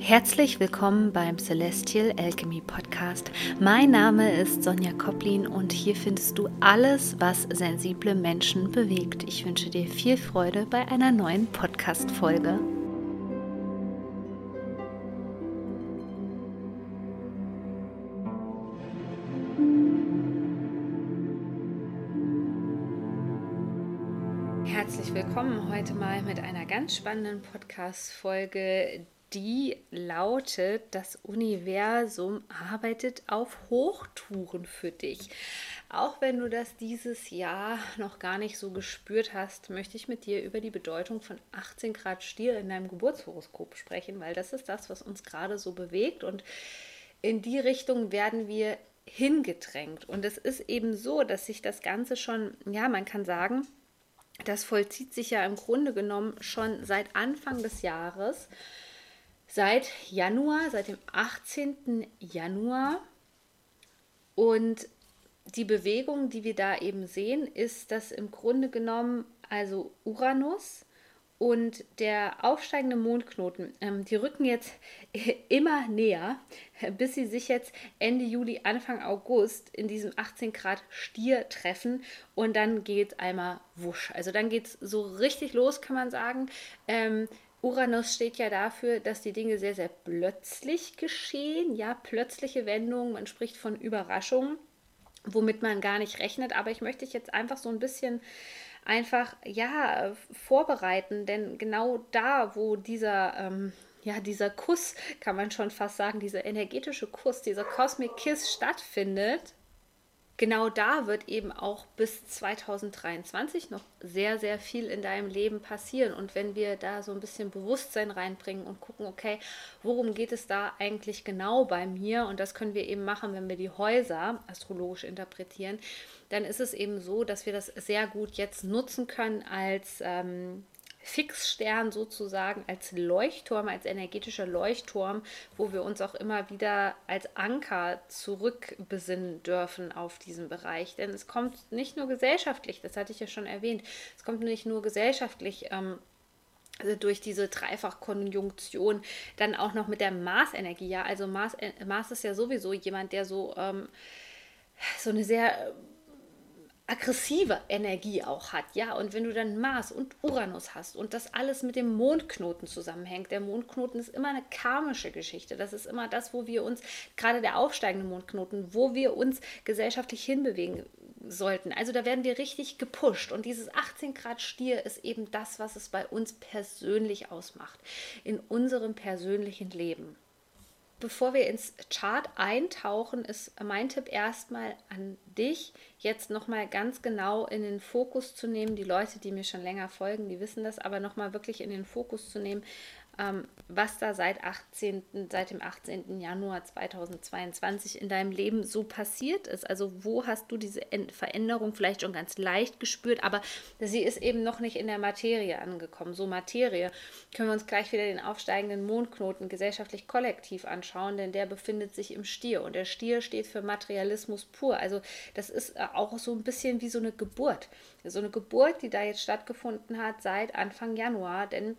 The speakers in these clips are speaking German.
Herzlich willkommen beim Celestial Alchemy Podcast. Mein Name ist Sonja Koplin und hier findest du alles, was sensible Menschen bewegt. Ich wünsche dir viel Freude bei einer neuen Podcast-Folge. Herzlich willkommen heute mal mit einer ganz spannenden Podcast-Folge, die lautet, das Universum arbeitet auf Hochtouren für dich. Auch wenn du das dieses Jahr noch gar nicht so gespürt hast, möchte ich mit dir über die Bedeutung von 18 Grad Stier in deinem Geburtshoroskop sprechen, weil das ist das, was uns gerade so bewegt und in die Richtung werden wir hingedrängt. Und es ist eben so, dass sich das Ganze schon, ja, man kann sagen, das vollzieht sich ja im Grunde genommen schon seit Anfang des Jahres seit Januar, seit dem 18. Januar. Und die Bewegung, die wir da eben sehen, ist, dass im Grunde genommen also Uranus und der aufsteigende Mondknoten, ähm, die rücken jetzt immer näher, bis sie sich jetzt Ende Juli, Anfang August in diesem 18 Grad Stier treffen und dann geht einmal wusch. Also dann geht es so richtig los, kann man sagen. Ähm, Uranus steht ja dafür, dass die Dinge sehr, sehr plötzlich geschehen. Ja, plötzliche Wendungen, man spricht von Überraschungen, womit man gar nicht rechnet. Aber ich möchte dich jetzt einfach so ein bisschen einfach, ja, vorbereiten, denn genau da, wo dieser, ähm, ja, dieser Kuss, kann man schon fast sagen, dieser energetische Kuss, dieser Cosmic Kiss stattfindet, genau da wird eben auch bis 2023 noch sehr, sehr viel in deinem Leben passieren. Und wenn wir da so ein bisschen Bewusstsein reinbringen und gucken, okay, worum geht es da eigentlich genau bei mir? Und das können wir eben machen, wenn wir die Häuser astrologisch interpretieren. Dann ist es eben so, dass wir das sehr gut jetzt nutzen können als ähm, Fixstern sozusagen als Leuchtturm, als energetischer Leuchtturm, wo wir uns auch immer wieder als Anker zurückbesinnen dürfen auf diesen Bereich. Denn es kommt nicht nur gesellschaftlich, das hatte ich ja schon erwähnt, es kommt nicht nur gesellschaftlich. Ähm, also durch diese Dreifachkonjunktion dann auch noch mit der Marsenergie. Ja, also Mars, äh, Mars ist ja sowieso jemand, der so, ähm, so eine sehr aggressive Energie auch hat, ja, und wenn du dann Mars und Uranus hast und das alles mit dem Mondknoten zusammenhängt, der Mondknoten ist immer eine karmische Geschichte, das ist immer das, wo wir uns, gerade der aufsteigende Mondknoten, wo wir uns gesellschaftlich hinbewegen sollten. Also da werden wir richtig gepusht und dieses 18 Grad Stier ist eben das, was es bei uns persönlich ausmacht, in unserem persönlichen Leben. Bevor wir ins Chart eintauchen, ist mein Tipp erstmal an dich, jetzt nochmal ganz genau in den Fokus zu nehmen. Die Leute, die mir schon länger folgen, die wissen das, aber nochmal wirklich in den Fokus zu nehmen, was da seit, 18., seit dem 18. Januar 2022 in deinem Leben so passiert ist. Also wo hast du diese Veränderung vielleicht schon ganz leicht gespürt, aber sie ist eben noch nicht in der Materie angekommen. So Materie können wir uns gleich wieder den aufsteigenden Mondknoten gesellschaftlich kollektiv anschauen, denn der befindet sich im Stier und der Stier steht für Materialismus pur. Also das ist äh, auch so ein bisschen wie so eine Geburt. So eine Geburt, die da jetzt stattgefunden hat seit Anfang Januar, denn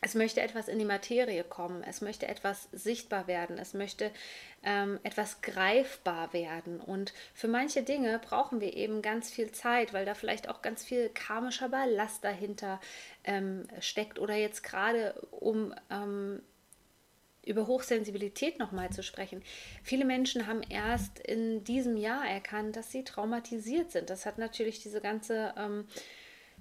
es möchte etwas in die Materie kommen, es möchte etwas sichtbar werden, es möchte ähm, etwas greifbar werden. Und für manche Dinge brauchen wir eben ganz viel Zeit, weil da vielleicht auch ganz viel karmischer Ballast dahinter ähm, steckt oder jetzt gerade um ähm, über Hochsensibilität nochmal zu sprechen. Viele Menschen haben erst in diesem Jahr erkannt, dass sie traumatisiert sind. Das hat natürlich diese ganze ähm,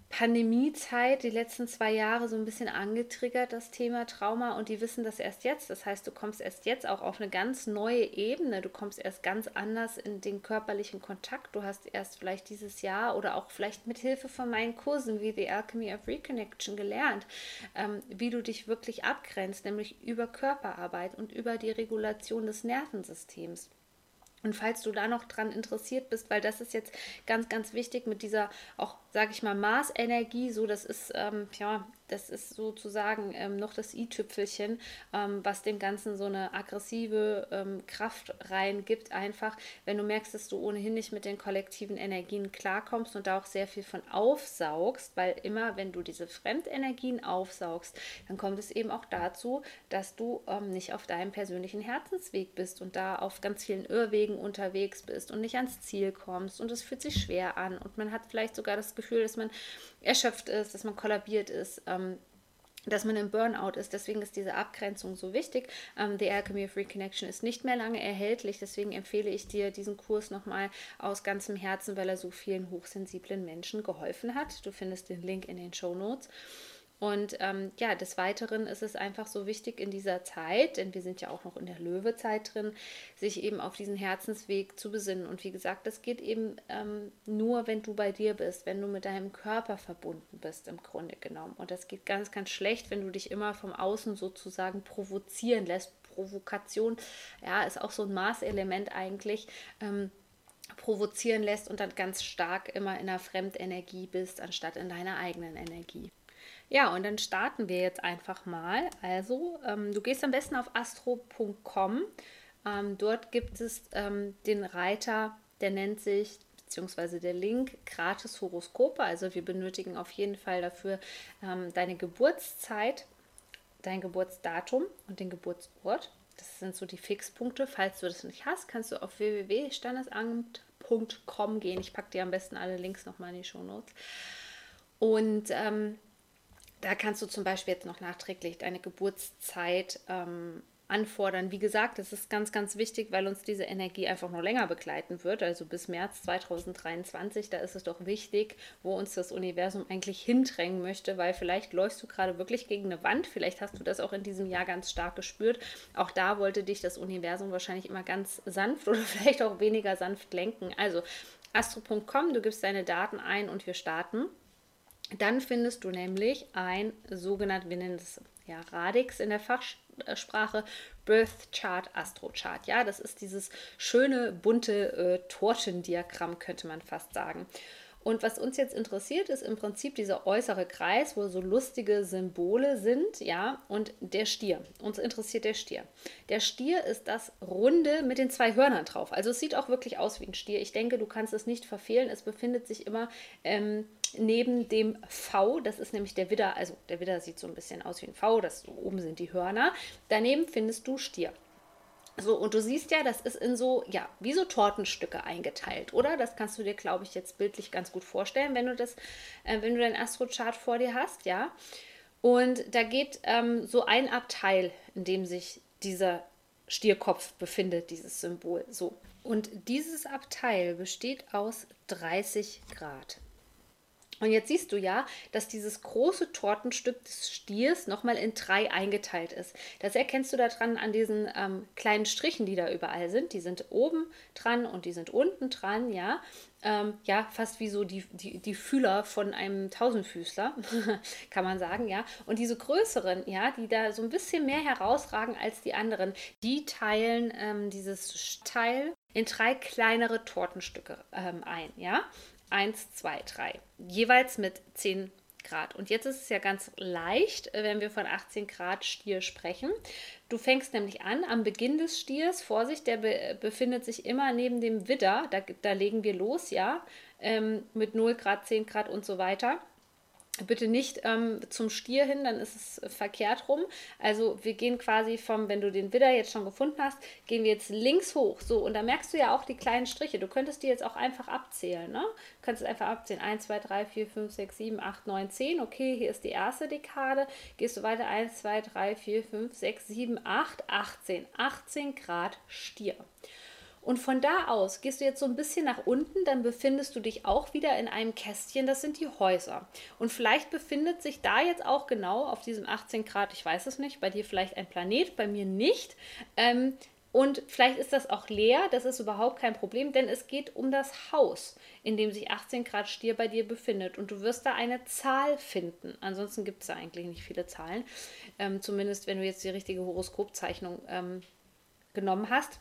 Pandemiezeit, die letzten zwei Jahre so ein bisschen angetriggert, das Thema Trauma. Und die wissen das erst jetzt. Das heißt, du kommst erst jetzt auch auf eine ganz neue Ebene. Du kommst erst ganz anders in den körperlichen Kontakt. Du hast erst vielleicht dieses Jahr oder auch vielleicht mit Hilfe von meinen Kursen wie The Alchemy of Reconnection gelernt, ähm, wie du dich wirklich abgrenzt, nämlich über Körperarbeit und über die Regulation des Nervensystems. Und falls du da noch dran interessiert bist, weil das ist jetzt ganz, ganz wichtig mit dieser auch, sage ich mal, Marsenergie, so das ist, ähm, ja, das ist sozusagen ähm, noch das i-Tüpfelchen, ähm, was dem Ganzen so eine aggressive ähm, Kraft reingibt. Einfach, wenn du merkst, dass du ohnehin nicht mit den kollektiven Energien klarkommst und da auch sehr viel von aufsaugst, weil immer, wenn du diese Fremdenergien aufsaugst, dann kommt es eben auch dazu, dass du ähm, nicht auf deinem persönlichen Herzensweg bist und da auf ganz vielen Irrwegen unterwegs bist und nicht ans Ziel kommst und es fühlt sich schwer an und man hat vielleicht sogar das Gefühl, dass man erschöpft ist, dass man kollabiert ist. Ähm, dass man im Burnout ist. Deswegen ist diese Abgrenzung so wichtig. Ähm, The Alchemy of Reconnection ist nicht mehr lange erhältlich. Deswegen empfehle ich dir diesen Kurs nochmal aus ganzem Herzen, weil er so vielen hochsensiblen Menschen geholfen hat. Du findest den Link in den Show Notes. Und ähm, ja, des Weiteren ist es einfach so wichtig in dieser Zeit, denn wir sind ja auch noch in der Löwezeit drin, sich eben auf diesen Herzensweg zu besinnen. Und wie gesagt, das geht eben ähm, nur, wenn du bei dir bist, wenn du mit deinem Körper verbunden bist, im Grunde genommen. Und das geht ganz, ganz schlecht, wenn du dich immer vom Außen sozusagen provozieren lässt. Provokation, ja, ist auch so ein Maßelement eigentlich. Ähm, provozieren lässt und dann ganz stark immer in der Fremdenergie bist, anstatt in deiner eigenen Energie. Ja, und dann starten wir jetzt einfach mal. Also, ähm, du gehst am besten auf astro.com. Ähm, dort gibt es ähm, den Reiter, der nennt sich, beziehungsweise der Link, gratis Horoskope. Also, wir benötigen auf jeden Fall dafür ähm, deine Geburtszeit, dein Geburtsdatum und den Geburtsort. Das sind so die Fixpunkte. Falls du das nicht hast, kannst du auf www.standesamt.com gehen. Ich packe dir am besten alle Links nochmal in die Show Notes. Und ähm, da kannst du zum Beispiel jetzt noch nachträglich deine Geburtszeit ähm, anfordern. Wie gesagt, das ist ganz, ganz wichtig, weil uns diese Energie einfach noch länger begleiten wird. Also bis März 2023, da ist es doch wichtig, wo uns das Universum eigentlich hindrängen möchte, weil vielleicht läufst du gerade wirklich gegen eine Wand. Vielleicht hast du das auch in diesem Jahr ganz stark gespürt. Auch da wollte dich das Universum wahrscheinlich immer ganz sanft oder vielleicht auch weniger sanft lenken. Also astro.com, du gibst deine Daten ein und wir starten. Dann findest du nämlich ein sogenanntes, wir nennen es ja Radix in der Fachsprache, Birth Chart, Astro Chart. Ja, das ist dieses schöne, bunte äh, Tortendiagramm, könnte man fast sagen. Und was uns jetzt interessiert, ist im Prinzip dieser äußere Kreis, wo so lustige Symbole sind, ja, und der Stier. Uns interessiert der Stier. Der Stier ist das Runde mit den zwei Hörnern drauf. Also es sieht auch wirklich aus wie ein Stier. Ich denke, du kannst es nicht verfehlen. Es befindet sich immer ähm, neben dem V, das ist nämlich der Widder, also der Widder sieht so ein bisschen aus wie ein V, das oben sind die Hörner. Daneben findest du Stier. So, und du siehst ja, das ist in so, ja, wie so Tortenstücke eingeteilt, oder? Das kannst du dir, glaube ich, jetzt bildlich ganz gut vorstellen, wenn du das, äh, wenn du dein Astrochart vor dir hast, ja. Und da geht ähm, so ein Abteil, in dem sich dieser Stierkopf befindet, dieses Symbol. So. Und dieses Abteil besteht aus 30 Grad. Und jetzt siehst du ja, dass dieses große Tortenstück des Stiers nochmal in drei eingeteilt ist. Das erkennst du daran an diesen ähm, kleinen Strichen, die da überall sind. Die sind oben dran und die sind unten dran, ja. Ähm, ja, fast wie so die, die, die Fühler von einem Tausendfüßler, kann man sagen, ja. Und diese größeren, ja, die da so ein bisschen mehr herausragen als die anderen, die teilen ähm, dieses Teil in drei kleinere Tortenstücke ähm, ein, ja. 1, 2, 3. Jeweils mit 10 Grad. Und jetzt ist es ja ganz leicht, äh, wenn wir von 18 Grad Stier sprechen. Du fängst nämlich an am Beginn des Stiers. Vorsicht, der be befindet sich immer neben dem Widder. Da, da legen wir los, ja, ähm, mit 0 Grad, 10 Grad und so weiter bitte nicht ähm, zum Stier hin, dann ist es verkehrt rum. Also wir gehen quasi vom, wenn du den Widder jetzt schon gefunden hast, gehen wir jetzt links hoch. So, und da merkst du ja auch die kleinen Striche. Du könntest die jetzt auch einfach abzählen. Ne? Du könntest einfach abzählen. 1, 2, 3, 4, 5, 6, 7, 8, 9, 10. Okay, hier ist die erste Dekade. Gehst du weiter. 1, 2, 3, 4, 5, 6, 7, 8, 18. 18 Grad Stier. Und von da aus gehst du jetzt so ein bisschen nach unten, dann befindest du dich auch wieder in einem Kästchen, das sind die Häuser. Und vielleicht befindet sich da jetzt auch genau auf diesem 18 Grad, ich weiß es nicht, bei dir vielleicht ein Planet, bei mir nicht. Ähm, und vielleicht ist das auch leer, das ist überhaupt kein Problem, denn es geht um das Haus, in dem sich 18 Grad Stier bei dir befindet. Und du wirst da eine Zahl finden. Ansonsten gibt es da eigentlich nicht viele Zahlen. Ähm, zumindest wenn du jetzt die richtige Horoskopzeichnung ähm, genommen hast.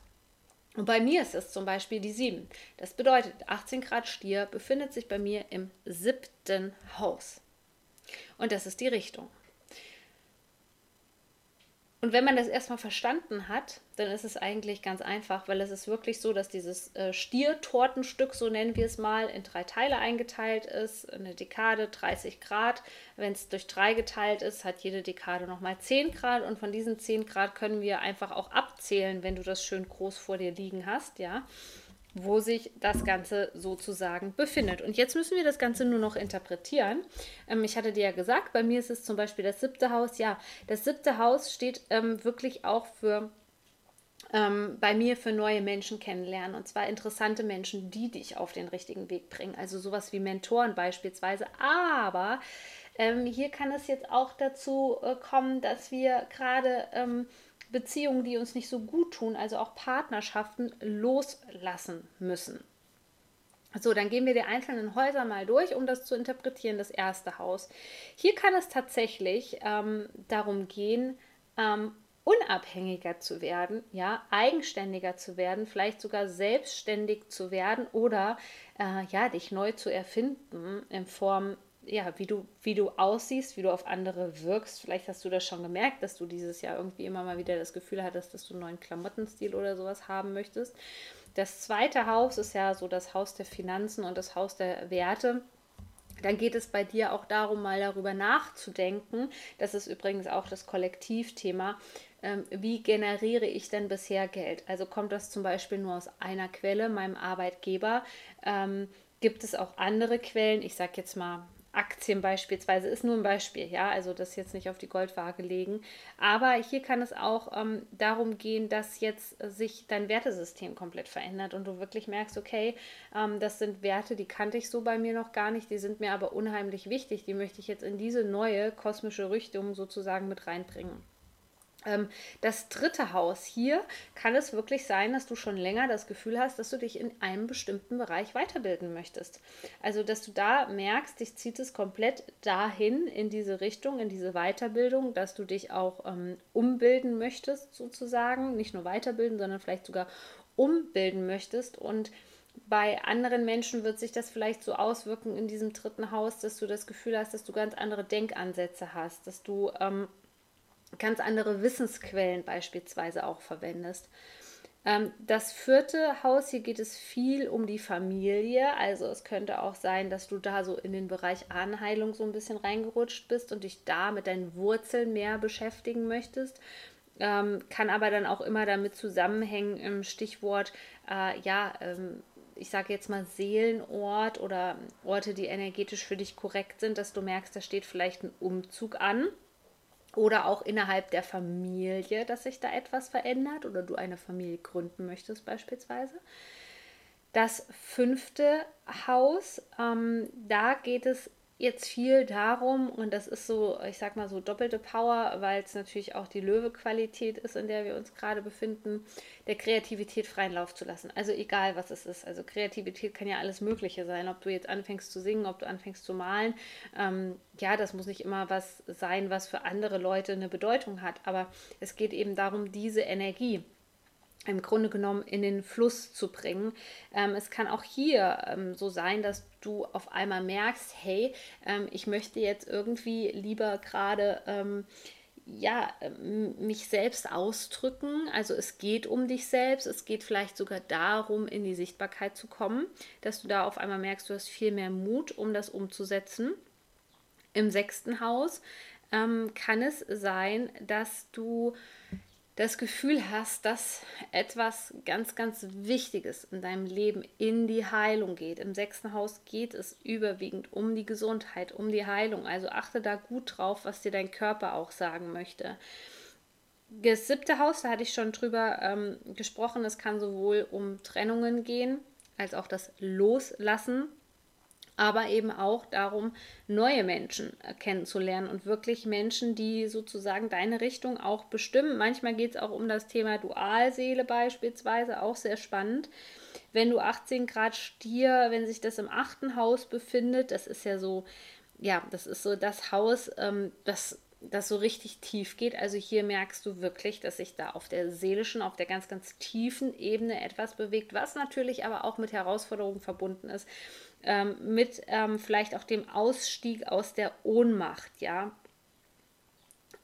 Und bei mir ist es zum Beispiel die 7. Das bedeutet, 18 Grad Stier befindet sich bei mir im siebten Haus. Und das ist die Richtung. Und wenn man das erstmal verstanden hat, dann ist es eigentlich ganz einfach, weil es ist wirklich so, dass dieses äh, Stiertortenstück, so nennen wir es mal, in drei Teile eingeteilt ist. Eine Dekade 30 Grad. Wenn es durch drei geteilt ist, hat jede Dekade nochmal 10 Grad. Und von diesen 10 Grad können wir einfach auch abzählen, wenn du das schön groß vor dir liegen hast, ja wo sich das Ganze sozusagen befindet. Und jetzt müssen wir das Ganze nur noch interpretieren. Ähm, ich hatte dir ja gesagt, bei mir ist es zum Beispiel das siebte Haus. Ja, das siebte Haus steht ähm, wirklich auch für ähm, bei mir für neue Menschen kennenlernen. Und zwar interessante Menschen, die dich auf den richtigen Weg bringen. Also sowas wie Mentoren beispielsweise. Aber ähm, hier kann es jetzt auch dazu äh, kommen, dass wir gerade ähm, Beziehungen, die uns nicht so gut tun, also auch Partnerschaften, loslassen müssen. So, dann gehen wir die einzelnen Häuser mal durch, um das zu interpretieren. Das erste Haus. Hier kann es tatsächlich ähm, darum gehen, ähm, unabhängiger zu werden, ja, eigenständiger zu werden, vielleicht sogar selbstständig zu werden oder äh, ja, dich neu zu erfinden in Form ja, wie du, wie du aussiehst, wie du auf andere wirkst. Vielleicht hast du das schon gemerkt, dass du dieses Jahr irgendwie immer mal wieder das Gefühl hattest, dass du einen neuen Klamottenstil oder sowas haben möchtest. Das zweite Haus ist ja so das Haus der Finanzen und das Haus der Werte dann geht es bei dir auch darum, mal darüber nachzudenken. Das ist übrigens auch das Kollektivthema. Ähm, wie generiere ich denn bisher Geld? Also kommt das zum Beispiel nur aus einer Quelle, meinem Arbeitgeber? Ähm, gibt es auch andere Quellen? Ich sage jetzt mal Aktien beispielsweise ist nur ein Beispiel, ja, also das jetzt nicht auf die Goldwaage legen. Aber hier kann es auch ähm, darum gehen, dass jetzt sich dein Wertesystem komplett verändert und du wirklich merkst, okay, ähm, das sind Werte, die kannte ich so bei mir noch gar nicht, die sind mir aber unheimlich wichtig, die möchte ich jetzt in diese neue kosmische Richtung sozusagen mit reinbringen. Ähm, das dritte Haus hier kann es wirklich sein, dass du schon länger das Gefühl hast, dass du dich in einem bestimmten Bereich weiterbilden möchtest. Also, dass du da merkst, dich zieht es komplett dahin, in diese Richtung, in diese Weiterbildung, dass du dich auch ähm, umbilden möchtest, sozusagen. Nicht nur weiterbilden, sondern vielleicht sogar umbilden möchtest. Und bei anderen Menschen wird sich das vielleicht so auswirken in diesem dritten Haus, dass du das Gefühl hast, dass du ganz andere Denkansätze hast, dass du ähm, ganz andere Wissensquellen beispielsweise auch verwendest. Ähm, das vierte Haus, hier geht es viel um die Familie. Also es könnte auch sein, dass du da so in den Bereich Ahnenheilung so ein bisschen reingerutscht bist und dich da mit deinen Wurzeln mehr beschäftigen möchtest. Ähm, kann aber dann auch immer damit zusammenhängen im Stichwort, äh, ja, ähm, ich sage jetzt mal Seelenort oder Orte, die energetisch für dich korrekt sind, dass du merkst, da steht vielleicht ein Umzug an oder auch innerhalb der Familie, dass sich da etwas verändert oder du eine Familie gründen möchtest beispielsweise. Das fünfte Haus, ähm, da geht es jetzt viel darum, und das ist so, ich sag mal so doppelte Power, weil es natürlich auch die Löwe-Qualität ist, in der wir uns gerade befinden, der Kreativität freien Lauf zu lassen. Also egal, was es ist. Also Kreativität kann ja alles Mögliche sein. Ob du jetzt anfängst zu singen, ob du anfängst zu malen. Ähm, ja, das muss nicht immer was sein, was für andere Leute eine Bedeutung hat. Aber es geht eben darum, diese Energie im Grunde genommen in den Fluss zu bringen. Ähm, es kann auch hier ähm, so sein, dass du auf einmal merkst, hey, ähm, ich möchte jetzt irgendwie lieber gerade ähm, ja, mich selbst ausdrücken. Also es geht um dich selbst, es geht vielleicht sogar darum, in die Sichtbarkeit zu kommen, dass du da auf einmal merkst, du hast viel mehr Mut, um das umzusetzen. Im sechsten Haus ähm, kann es sein, dass du das Gefühl hast, dass etwas ganz, ganz Wichtiges in deinem Leben in die Heilung geht. Im sechsten Haus geht es überwiegend um die Gesundheit, um die Heilung. Also achte da gut drauf, was dir dein Körper auch sagen möchte. Das siebte Haus, da hatte ich schon drüber ähm, gesprochen, es kann sowohl um Trennungen gehen, als auch das Loslassen aber eben auch darum, neue Menschen kennenzulernen und wirklich Menschen, die sozusagen deine Richtung auch bestimmen. Manchmal geht es auch um das Thema Dualseele beispielsweise, auch sehr spannend. Wenn du 18 Grad Stier, wenn sich das im achten Haus befindet, das ist ja so, ja, das ist so das Haus, ähm, das das so richtig tief geht. Also hier merkst du wirklich, dass sich da auf der seelischen, auf der ganz, ganz tiefen Ebene etwas bewegt, was natürlich aber auch mit Herausforderungen verbunden ist ähm, mit ähm, vielleicht auch dem Ausstieg aus der Ohnmacht, ja.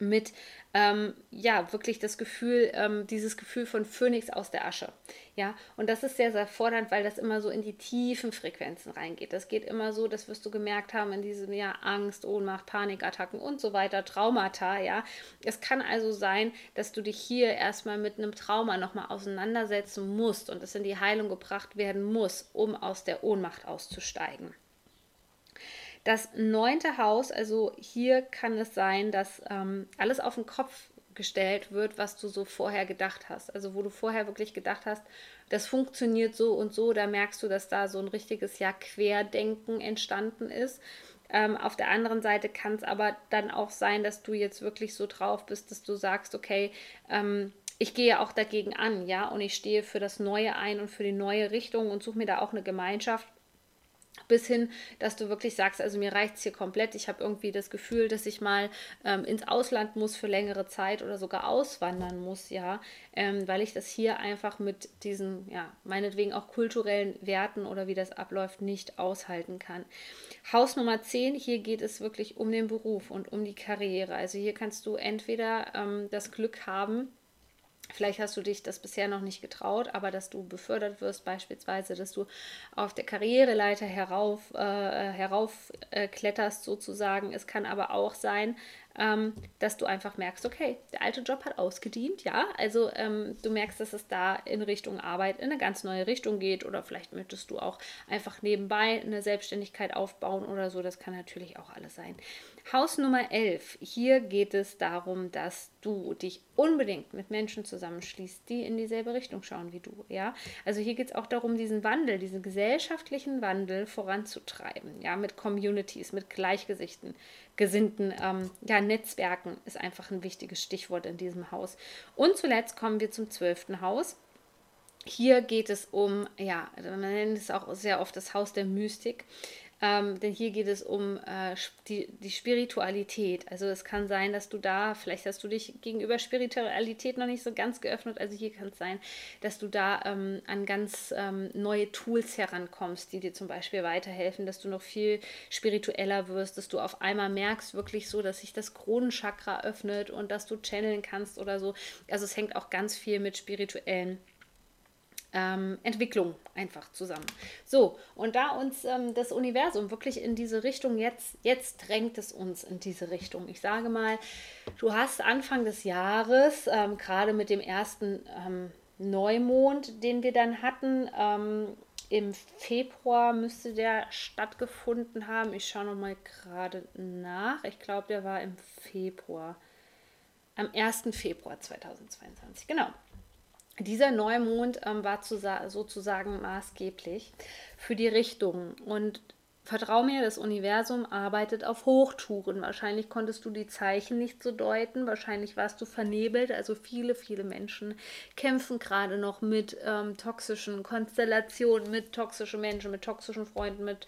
Mit ähm, ja wirklich das Gefühl, ähm, dieses Gefühl von Phönix aus der Asche. Ja, und das ist sehr, sehr fordernd, weil das immer so in die tiefen Frequenzen reingeht. Das geht immer so, das wirst du gemerkt haben in diesem Jahr Angst, Ohnmacht, Panikattacken und so weiter, Traumata. Ja, es kann also sein, dass du dich hier erstmal mit einem Trauma nochmal auseinandersetzen musst und es in die Heilung gebracht werden muss, um aus der Ohnmacht auszusteigen. Das neunte Haus, also hier kann es sein, dass ähm, alles auf den Kopf gestellt wird, was du so vorher gedacht hast. Also wo du vorher wirklich gedacht hast, das funktioniert so und so, da merkst du, dass da so ein richtiges ja Querdenken entstanden ist. Ähm, auf der anderen Seite kann es aber dann auch sein, dass du jetzt wirklich so drauf bist, dass du sagst, okay, ähm, ich gehe auch dagegen an, ja, und ich stehe für das Neue ein und für die neue Richtung und suche mir da auch eine Gemeinschaft bis hin, dass du wirklich sagst, also mir reicht es hier komplett. Ich habe irgendwie das Gefühl, dass ich mal ähm, ins Ausland muss für längere Zeit oder sogar auswandern muss, ja, ähm, weil ich das hier einfach mit diesen, ja, meinetwegen auch kulturellen Werten oder wie das abläuft, nicht aushalten kann. Haus Nummer 10, hier geht es wirklich um den Beruf und um die Karriere. Also hier kannst du entweder ähm, das Glück haben, Vielleicht hast du dich das bisher noch nicht getraut, aber dass du befördert wirst, beispielsweise, dass du auf der Karriereleiter herauf, äh, herauf äh, sozusagen. Es kann aber auch sein, ähm, dass du einfach merkst, okay, der alte Job hat ausgedient, ja. Also ähm, du merkst, dass es da in Richtung Arbeit in eine ganz neue Richtung geht oder vielleicht möchtest du auch einfach nebenbei eine Selbstständigkeit aufbauen oder so. Das kann natürlich auch alles sein. Haus Nummer 11. Hier geht es darum, dass du dich unbedingt mit Menschen zusammenschließt, die in dieselbe Richtung schauen wie du. Ja, also hier geht es auch darum, diesen Wandel, diesen gesellschaftlichen Wandel voranzutreiben. Ja, mit Communities, mit Gleichgesichten, gesinnten ähm, ja, Netzwerken ist einfach ein wichtiges Stichwort in diesem Haus. Und zuletzt kommen wir zum zwölften Haus. Hier geht es um, ja, man nennt es auch sehr oft das Haus der Mystik. Ähm, denn hier geht es um äh, die, die Spiritualität. Also es kann sein, dass du da, vielleicht hast du dich gegenüber Spiritualität noch nicht so ganz geöffnet. Also hier kann es sein, dass du da ähm, an ganz ähm, neue Tools herankommst, die dir zum Beispiel weiterhelfen, dass du noch viel spiritueller wirst, dass du auf einmal merkst, wirklich so, dass sich das Kronenchakra öffnet und dass du channeln kannst oder so. Also es hängt auch ganz viel mit spirituellen ähm, Entwicklung einfach zusammen. So, und da uns ähm, das Universum wirklich in diese Richtung jetzt, jetzt drängt es uns in diese Richtung. Ich sage mal, du hast Anfang des Jahres, ähm, gerade mit dem ersten ähm, Neumond, den wir dann hatten, ähm, im Februar müsste der stattgefunden haben. Ich schaue nochmal gerade nach. Ich glaube, der war im Februar. Am 1. Februar 2022. Genau dieser Neumond ähm, war zu, sozusagen maßgeblich für die Richtung. Und vertrau mir, das Universum arbeitet auf Hochtouren. Wahrscheinlich konntest du die Zeichen nicht so deuten, wahrscheinlich warst du vernebelt. Also viele, viele Menschen kämpfen gerade noch mit ähm, toxischen Konstellationen, mit toxischen Menschen, mit toxischen Freunden, mit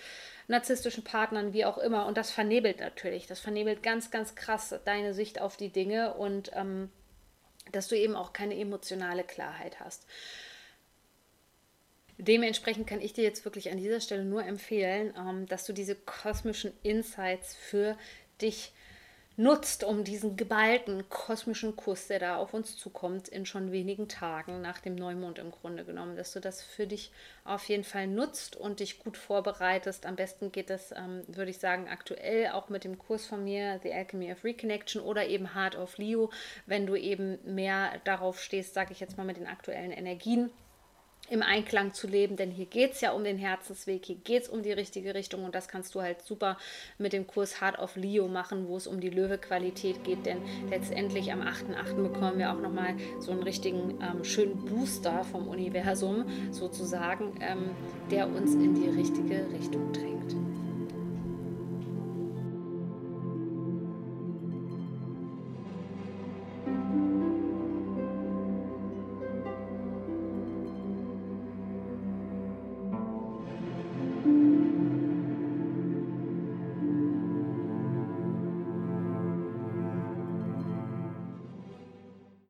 narzisstischen Partnern, wie auch immer. Und das vernebelt natürlich. Das vernebelt ganz, ganz krass deine Sicht auf die Dinge und ähm, dass du eben auch keine emotionale Klarheit hast. Dementsprechend kann ich dir jetzt wirklich an dieser Stelle nur empfehlen, ähm, dass du diese kosmischen Insights für dich nutzt, um diesen geballten kosmischen Kuss, der da auf uns zukommt, in schon wenigen Tagen nach dem Neumond im Grunde genommen, dass du das für dich auf jeden Fall nutzt und dich gut vorbereitest. Am besten geht das, ähm, würde ich sagen, aktuell auch mit dem Kurs von mir, The Alchemy of Reconnection oder eben Heart of Leo, wenn du eben mehr darauf stehst, sage ich jetzt mal mit den aktuellen Energien im Einklang zu leben, denn hier geht es ja um den Herzensweg, hier geht es um die richtige Richtung und das kannst du halt super mit dem Kurs Heart of Leo machen, wo es um die Löwe-Qualität geht, denn letztendlich am 8.8. bekommen wir auch nochmal so einen richtigen ähm, schönen Booster vom Universum sozusagen, ähm, der uns in die richtige Richtung drängt.